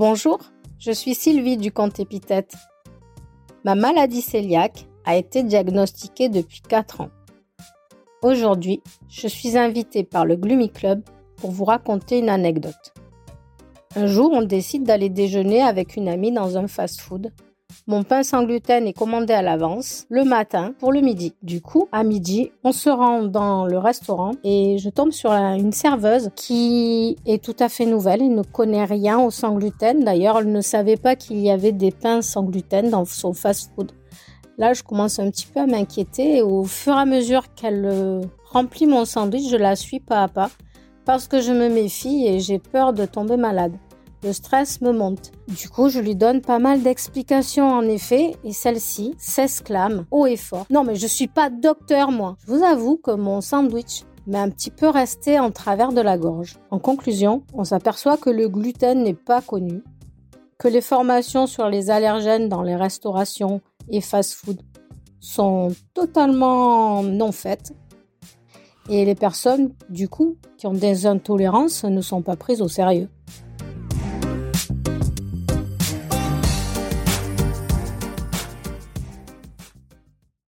Bonjour, je suis Sylvie du compte Épithète. Ma maladie cœliaque a été diagnostiquée depuis 4 ans. Aujourd'hui, je suis invitée par le Gloomy Club pour vous raconter une anecdote. Un jour, on décide d'aller déjeuner avec une amie dans un fast-food mon pain sans gluten est commandé à l'avance le matin pour le midi. Du coup, à midi, on se rend dans le restaurant et je tombe sur une serveuse qui est tout à fait nouvelle et ne connaît rien au sans gluten. D'ailleurs, elle ne savait pas qu'il y avait des pains sans gluten dans son fast-food. Là, je commence un petit peu à m'inquiéter et au fur et à mesure qu'elle euh, remplit mon sandwich, je la suis pas à pas parce que je me méfie et j'ai peur de tomber malade. Le stress me monte. Du coup, je lui donne pas mal d'explications en effet, et celle-ci s'exclame haut et fort. Non mais je suis pas docteur moi. Je vous avoue que mon sandwich m'est un petit peu resté en travers de la gorge. En conclusion, on s'aperçoit que le gluten n'est pas connu, que les formations sur les allergènes dans les restaurations et fast-food sont totalement non faites. Et les personnes, du coup, qui ont des intolérances ne sont pas prises au sérieux.